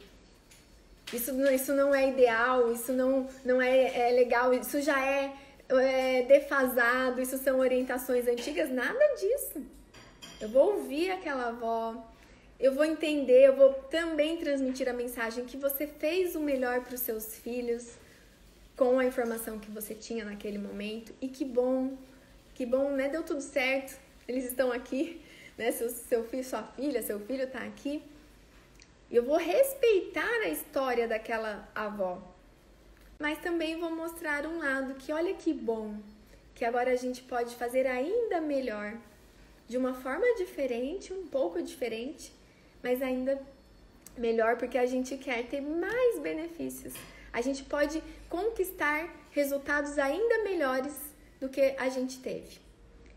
Isso, isso não é ideal, isso não, não é, é legal, isso já é, é defasado, isso são orientações antigas, nada disso. Eu vou ouvir aquela avó, eu vou entender, eu vou também transmitir a mensagem que você fez o melhor para os seus filhos com a informação que você tinha naquele momento e que bom, que bom, né? Deu tudo certo, eles estão aqui, né? Seu, seu filho, sua filha, seu filho está aqui. Eu vou respeitar a história daquela avó, mas também vou mostrar um lado que olha que bom, que agora a gente pode fazer ainda melhor, de uma forma diferente, um pouco diferente, mas ainda melhor porque a gente quer ter mais benefícios. A gente pode conquistar resultados ainda melhores do que a gente teve.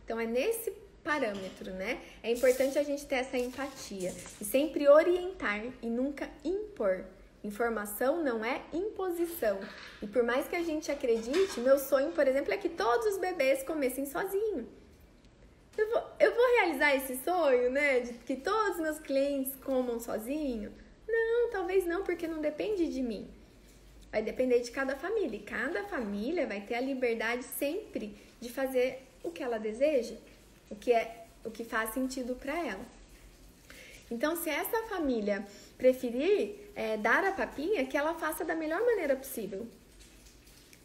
Então é nesse parâmetro, né? É importante a gente ter essa empatia e sempre orientar e nunca impor. Informação não é imposição. E por mais que a gente acredite, meu sonho, por exemplo, é que todos os bebês comecem sozinhos. Eu vou, eu vou realizar esse sonho, né? De que todos os meus clientes comam sozinho? Não, talvez não, porque não depende de mim. Vai depender de cada família. E cada família vai ter a liberdade sempre de fazer o que ela deseja, o que é o que faz sentido para ela. Então, se essa família preferir é, dar a papinha, que ela faça da melhor maneira possível.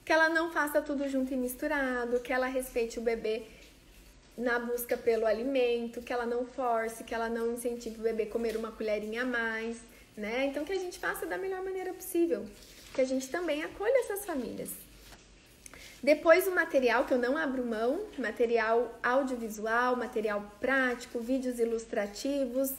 Que ela não faça tudo junto e misturado, que ela respeite o bebê na busca pelo alimento, que ela não force, que ela não incentive o bebê a comer uma colherinha a mais, né? Então que a gente faça da melhor maneira possível, que a gente também acolha essas famílias. Depois o material que eu não abro mão, material audiovisual, material prático, vídeos ilustrativos,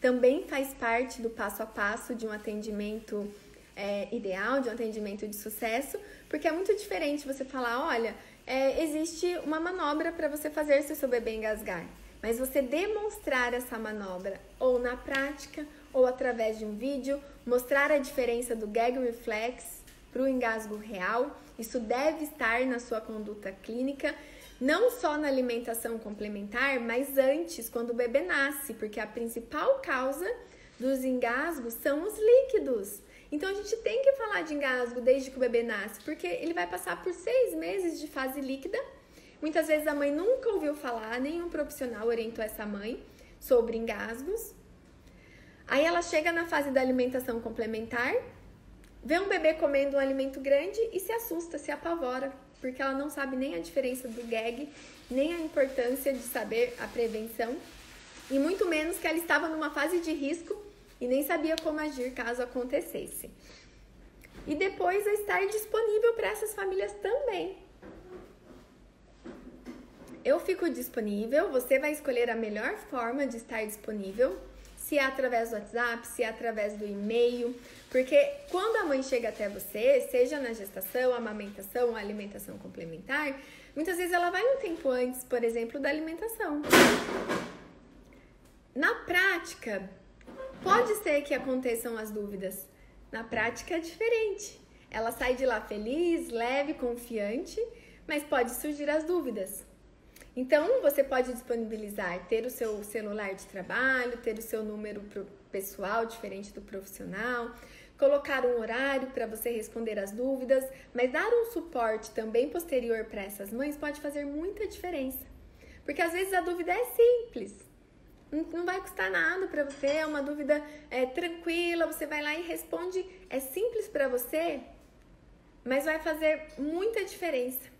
também faz parte do passo a passo de um atendimento é, ideal, de um atendimento de sucesso, porque é muito diferente você falar, olha, é, existe uma manobra para você fazer se o seu bebê engasgar. Mas você demonstrar essa manobra, ou na prática, ou através de um vídeo, mostrar a diferença do gag reflex para o engasgo real, isso deve estar na sua conduta clínica, não só na alimentação complementar, mas antes, quando o bebê nasce, porque a principal causa dos engasgos são os líquidos. Então a gente tem que falar de engasgo desde que o bebê nasce, porque ele vai passar por seis meses de fase líquida. Muitas vezes a mãe nunca ouviu falar, nenhum profissional orientou essa mãe sobre engasgos. Aí ela chega na fase da alimentação complementar, vê um bebê comendo um alimento grande e se assusta, se apavora, porque ela não sabe nem a diferença do gag, nem a importância de saber a prevenção, e muito menos que ela estava numa fase de risco e nem sabia como agir caso acontecesse. E depois a estar disponível para essas famílias também. Eu fico disponível, você vai escolher a melhor forma de estar disponível, se é através do WhatsApp, se é através do e-mail, porque quando a mãe chega até você, seja na gestação, amamentação, alimentação complementar, muitas vezes ela vai um tempo antes, por exemplo, da alimentação. Na prática, Pode ser que aconteçam as dúvidas. Na prática é diferente. Ela sai de lá feliz, leve, confiante, mas pode surgir as dúvidas. Então, você pode disponibilizar, ter o seu celular de trabalho, ter o seu número pessoal diferente do profissional, colocar um horário para você responder as dúvidas, mas dar um suporte também posterior para essas mães pode fazer muita diferença. Porque às vezes a dúvida é simples, não vai custar nada para você, é uma dúvida é, tranquila, você vai lá e responde. É simples para você, mas vai fazer muita diferença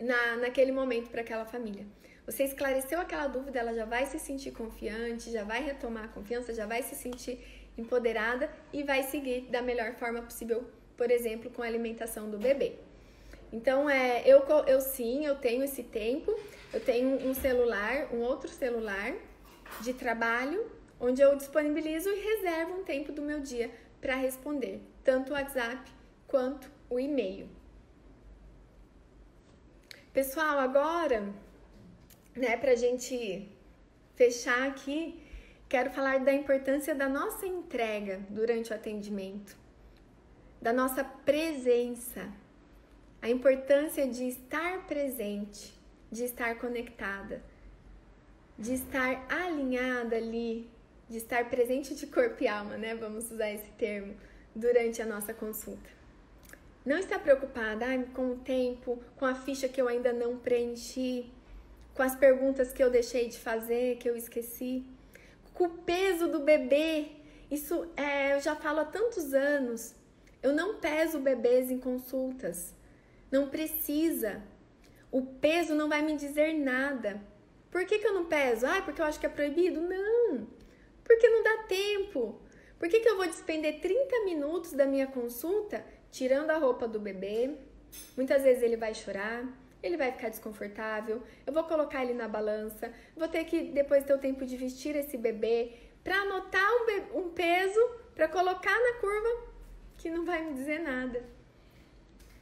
na, naquele momento para aquela família. Você esclareceu aquela dúvida, ela já vai se sentir confiante, já vai retomar a confiança, já vai se sentir empoderada e vai seguir da melhor forma possível, por exemplo, com a alimentação do bebê. Então, é, eu, eu sim, eu tenho esse tempo, eu tenho um celular, um outro celular de trabalho, onde eu disponibilizo e reservo um tempo do meu dia para responder, tanto o WhatsApp quanto o e-mail. Pessoal, agora, né, para a gente fechar aqui, quero falar da importância da nossa entrega durante o atendimento, da nossa presença, a importância de estar presente de estar conectada, de estar alinhada ali, de estar presente de corpo e alma, né? Vamos usar esse termo durante a nossa consulta. Não está preocupada ah, com o tempo, com a ficha que eu ainda não preenchi, com as perguntas que eu deixei de fazer, que eu esqueci, com o peso do bebê. Isso é, eu já falo há tantos anos. Eu não peso bebês em consultas. Não precisa. O peso não vai me dizer nada. Por que, que eu não peso? Ah, porque eu acho que é proibido? Não. Porque não dá tempo. Por que, que eu vou despender 30 minutos da minha consulta tirando a roupa do bebê? Muitas vezes ele vai chorar, ele vai ficar desconfortável, eu vou colocar ele na balança, vou ter que depois ter o tempo de vestir esse bebê para anotar um, um peso para colocar na curva que não vai me dizer nada.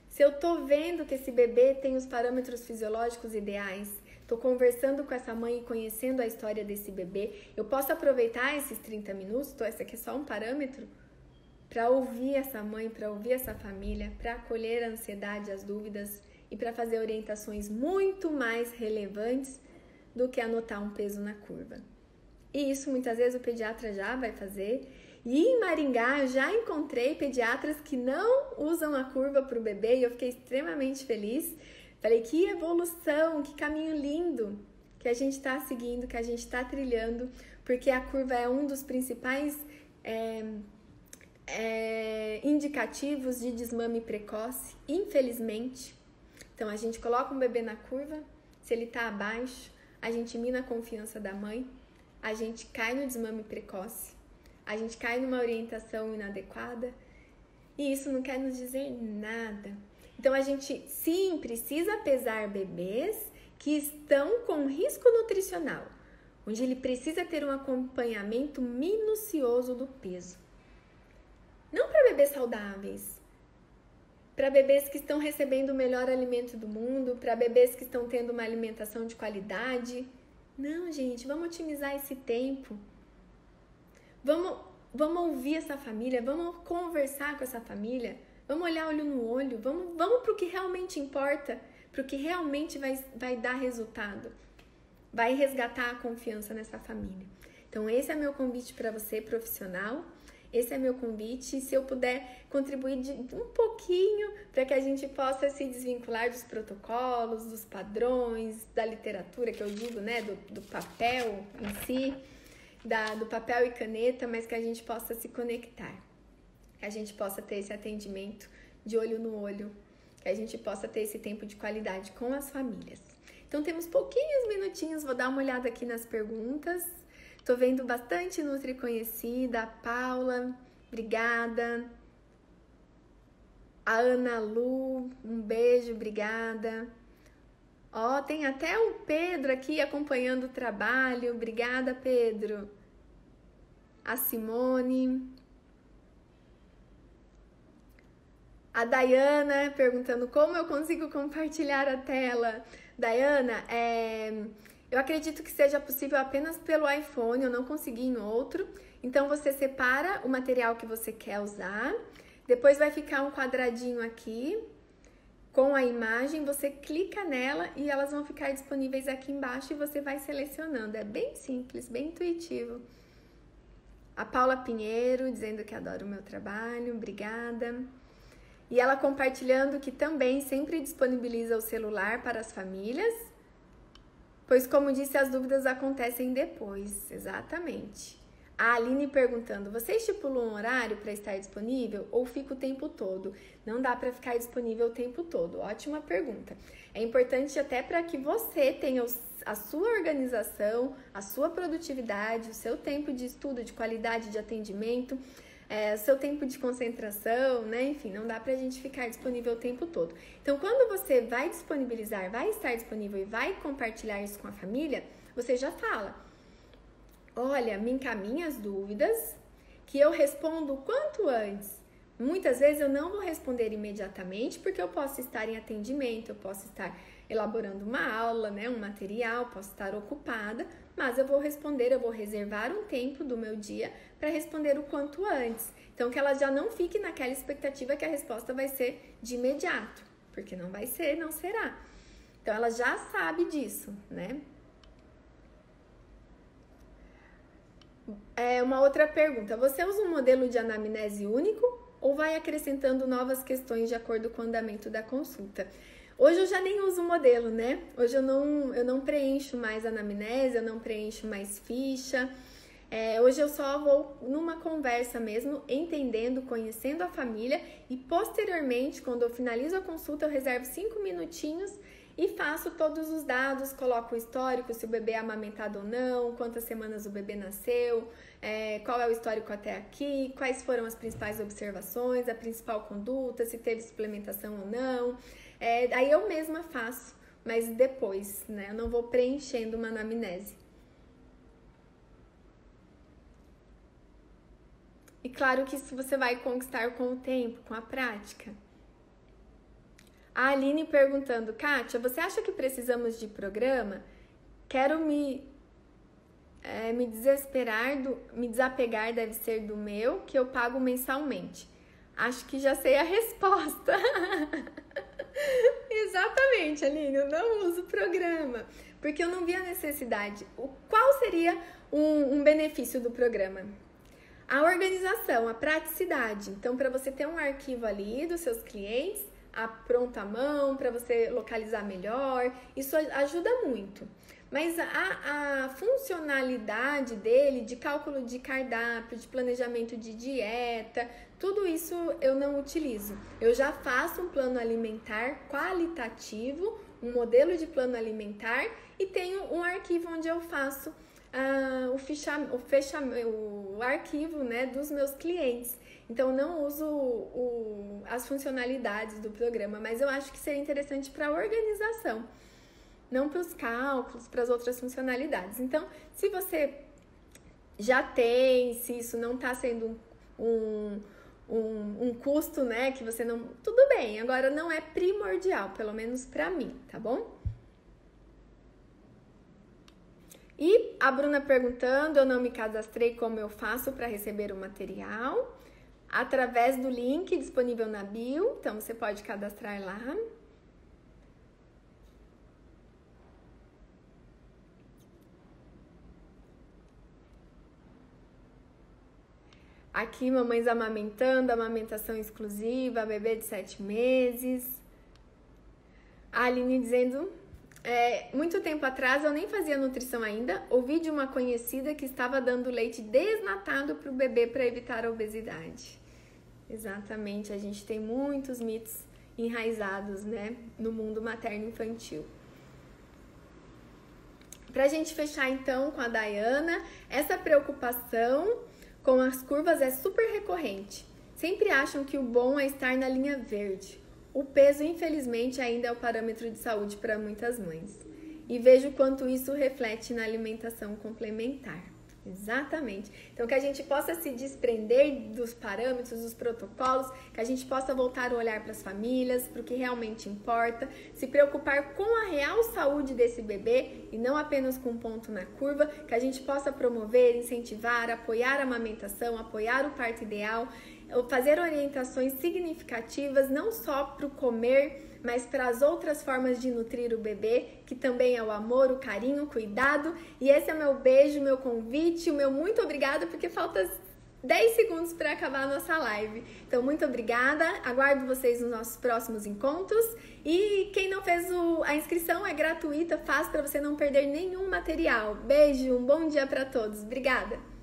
Se eu tô vendo que esse bebê tem os parâmetros fisiológicos ideais, tô conversando com essa mãe e conhecendo a história desse bebê, eu posso aproveitar esses 30 minutos, tô, esse aqui é só um parâmetro, para ouvir essa mãe, para ouvir essa família, para acolher a ansiedade, as dúvidas e para fazer orientações muito mais relevantes do que anotar um peso na curva. E isso muitas vezes o pediatra já vai fazer. E em Maringá eu já encontrei pediatras que não usam a curva para o bebê e eu fiquei extremamente feliz. Falei que evolução, que caminho lindo que a gente está seguindo, que a gente está trilhando, porque a curva é um dos principais é, é, indicativos de desmame precoce, infelizmente. Então a gente coloca um bebê na curva, se ele está abaixo, a gente mina a confiança da mãe, a gente cai no desmame precoce, a gente cai numa orientação inadequada e isso não quer nos dizer nada. Então a gente sim precisa pesar bebês que estão com risco nutricional, onde ele precisa ter um acompanhamento minucioso do peso. Não para bebês saudáveis, para bebês que estão recebendo o melhor alimento do mundo, para bebês que estão tendo uma alimentação de qualidade. Não, gente, vamos otimizar esse tempo. Vamos, vamos ouvir essa família, vamos conversar com essa família, vamos olhar olho no olho, vamos, vamos para o que realmente importa, para o que realmente vai, vai dar resultado, vai resgatar a confiança nessa família. Então, esse é meu convite para você, profissional esse é meu convite. Se eu puder contribuir de um pouquinho para que a gente possa se desvincular dos protocolos, dos padrões, da literatura que eu digo, né, do, do papel em si, da, do papel e caneta, mas que a gente possa se conectar, que a gente possa ter esse atendimento de olho no olho, que a gente possa ter esse tempo de qualidade com as famílias. Então temos pouquinhos minutinhos, vou dar uma olhada aqui nas perguntas. Tô vendo bastante Nutri conhecida, a Paula, obrigada. A Ana Lu, um beijo, obrigada. Ó, tem até o Pedro aqui acompanhando o trabalho. Obrigada, Pedro. A Simone. A Dayana perguntando como eu consigo compartilhar a tela. Dayana, é, eu acredito que seja possível apenas pelo iPhone, eu não consegui em outro. Então você separa o material que você quer usar, depois vai ficar um quadradinho aqui com a imagem, você clica nela e elas vão ficar disponíveis aqui embaixo e você vai selecionando. É bem simples, bem intuitivo. A Paula Pinheiro dizendo que adora o meu trabalho, obrigada. E ela compartilhando que também sempre disponibiliza o celular para as famílias Pois, como disse, as dúvidas acontecem depois, exatamente. A Aline perguntando: você estipula um horário para estar disponível ou fica o tempo todo? Não dá para ficar disponível o tempo todo. Ótima pergunta. É importante até para que você tenha a sua organização, a sua produtividade, o seu tempo de estudo, de qualidade de atendimento é, seu tempo de concentração, né? Enfim, não dá pra gente ficar disponível o tempo todo. Então, quando você vai disponibilizar, vai estar disponível e vai compartilhar isso com a família, você já fala: olha, me encaminha as dúvidas que eu respondo quanto antes. Muitas vezes eu não vou responder imediatamente porque eu posso estar em atendimento, eu posso estar elaborando uma aula, né, um material, posso estar ocupada, mas eu vou responder, eu vou reservar um tempo do meu dia para responder o quanto antes. Então, que ela já não fique naquela expectativa que a resposta vai ser de imediato, porque não vai ser, não será. Então ela já sabe disso, né? É uma outra pergunta. Você usa um modelo de anamnese único ou vai acrescentando novas questões de acordo com o andamento da consulta? Hoje eu já nem uso modelo, né? Hoje eu não, eu não preencho mais anamnese, eu não preencho mais ficha. É, hoje eu só vou numa conversa mesmo, entendendo, conhecendo a família e posteriormente, quando eu finalizo a consulta, eu reservo cinco minutinhos e faço todos os dados, coloco o histórico, se o bebê é amamentado ou não, quantas semanas o bebê nasceu, é, qual é o histórico até aqui, quais foram as principais observações, a principal conduta, se teve suplementação ou não. É, aí eu mesma faço, mas depois, né? Eu não vou preenchendo uma anamnese. E claro que isso você vai conquistar com o tempo, com a prática. A Aline perguntando, Kátia, você acha que precisamos de programa? Quero me, é, me desesperar, do, me desapegar deve ser do meu, que eu pago mensalmente. Acho que já sei a resposta. Exatamente, Aline, eu não uso programa, porque eu não vi a necessidade. O, qual seria um, um benefício do programa? A organização, a praticidade. Então, para você ter um arquivo ali dos seus clientes, a pronta mão, para você localizar melhor, isso ajuda muito. Mas a, a, funcionalidade dele, de cálculo de cardápio, de planejamento de dieta, tudo isso eu não utilizo. Eu já faço um plano alimentar qualitativo, um modelo de plano alimentar e tenho um arquivo onde eu faço ah, o, ficha, o, fecha, o arquivo né, dos meus clientes. Então, não uso o, as funcionalidades do programa, mas eu acho que seria interessante para a organização, não para os cálculos, para as outras funcionalidades. Então, se você já tem, se isso não está sendo um, um, um, custo, né, que você não. Tudo bem, agora não é primordial, pelo menos para mim, tá bom? E a Bruna perguntando, eu não me cadastrei, como eu faço para receber o material? Através do link disponível na bio, então você pode cadastrar lá. Aqui, mamães amamentando, amamentação exclusiva, bebê de sete meses. A Aline dizendo é, muito tempo atrás eu nem fazia nutrição ainda, ouvi de uma conhecida que estava dando leite desnatado para o bebê para evitar a obesidade. Exatamente, a gente tem muitos mitos enraizados né, no mundo materno-infantil. Para a gente fechar então com a Dayana, essa preocupação com as curvas é super recorrente. Sempre acham que o bom é estar na linha verde. O peso, infelizmente, ainda é o parâmetro de saúde para muitas mães. E vejo quanto isso reflete na alimentação complementar. Exatamente. Então, que a gente possa se desprender dos parâmetros, dos protocolos, que a gente possa voltar o olhar para as famílias, para o que realmente importa, se preocupar com a real saúde desse bebê e não apenas com um ponto na curva, que a gente possa promover, incentivar, apoiar a amamentação, apoiar o parto ideal fazer orientações significativas não só para o comer, mas para as outras formas de nutrir o bebê, que também é o amor, o carinho, o cuidado. E esse é o meu beijo, meu convite, o meu muito obrigada, porque falta 10 segundos para acabar a nossa live. Então, muito obrigada. Aguardo vocês nos nossos próximos encontros. E quem não fez o, a inscrição é gratuita, faz para você não perder nenhum material. Beijo, um bom dia para todos. Obrigada.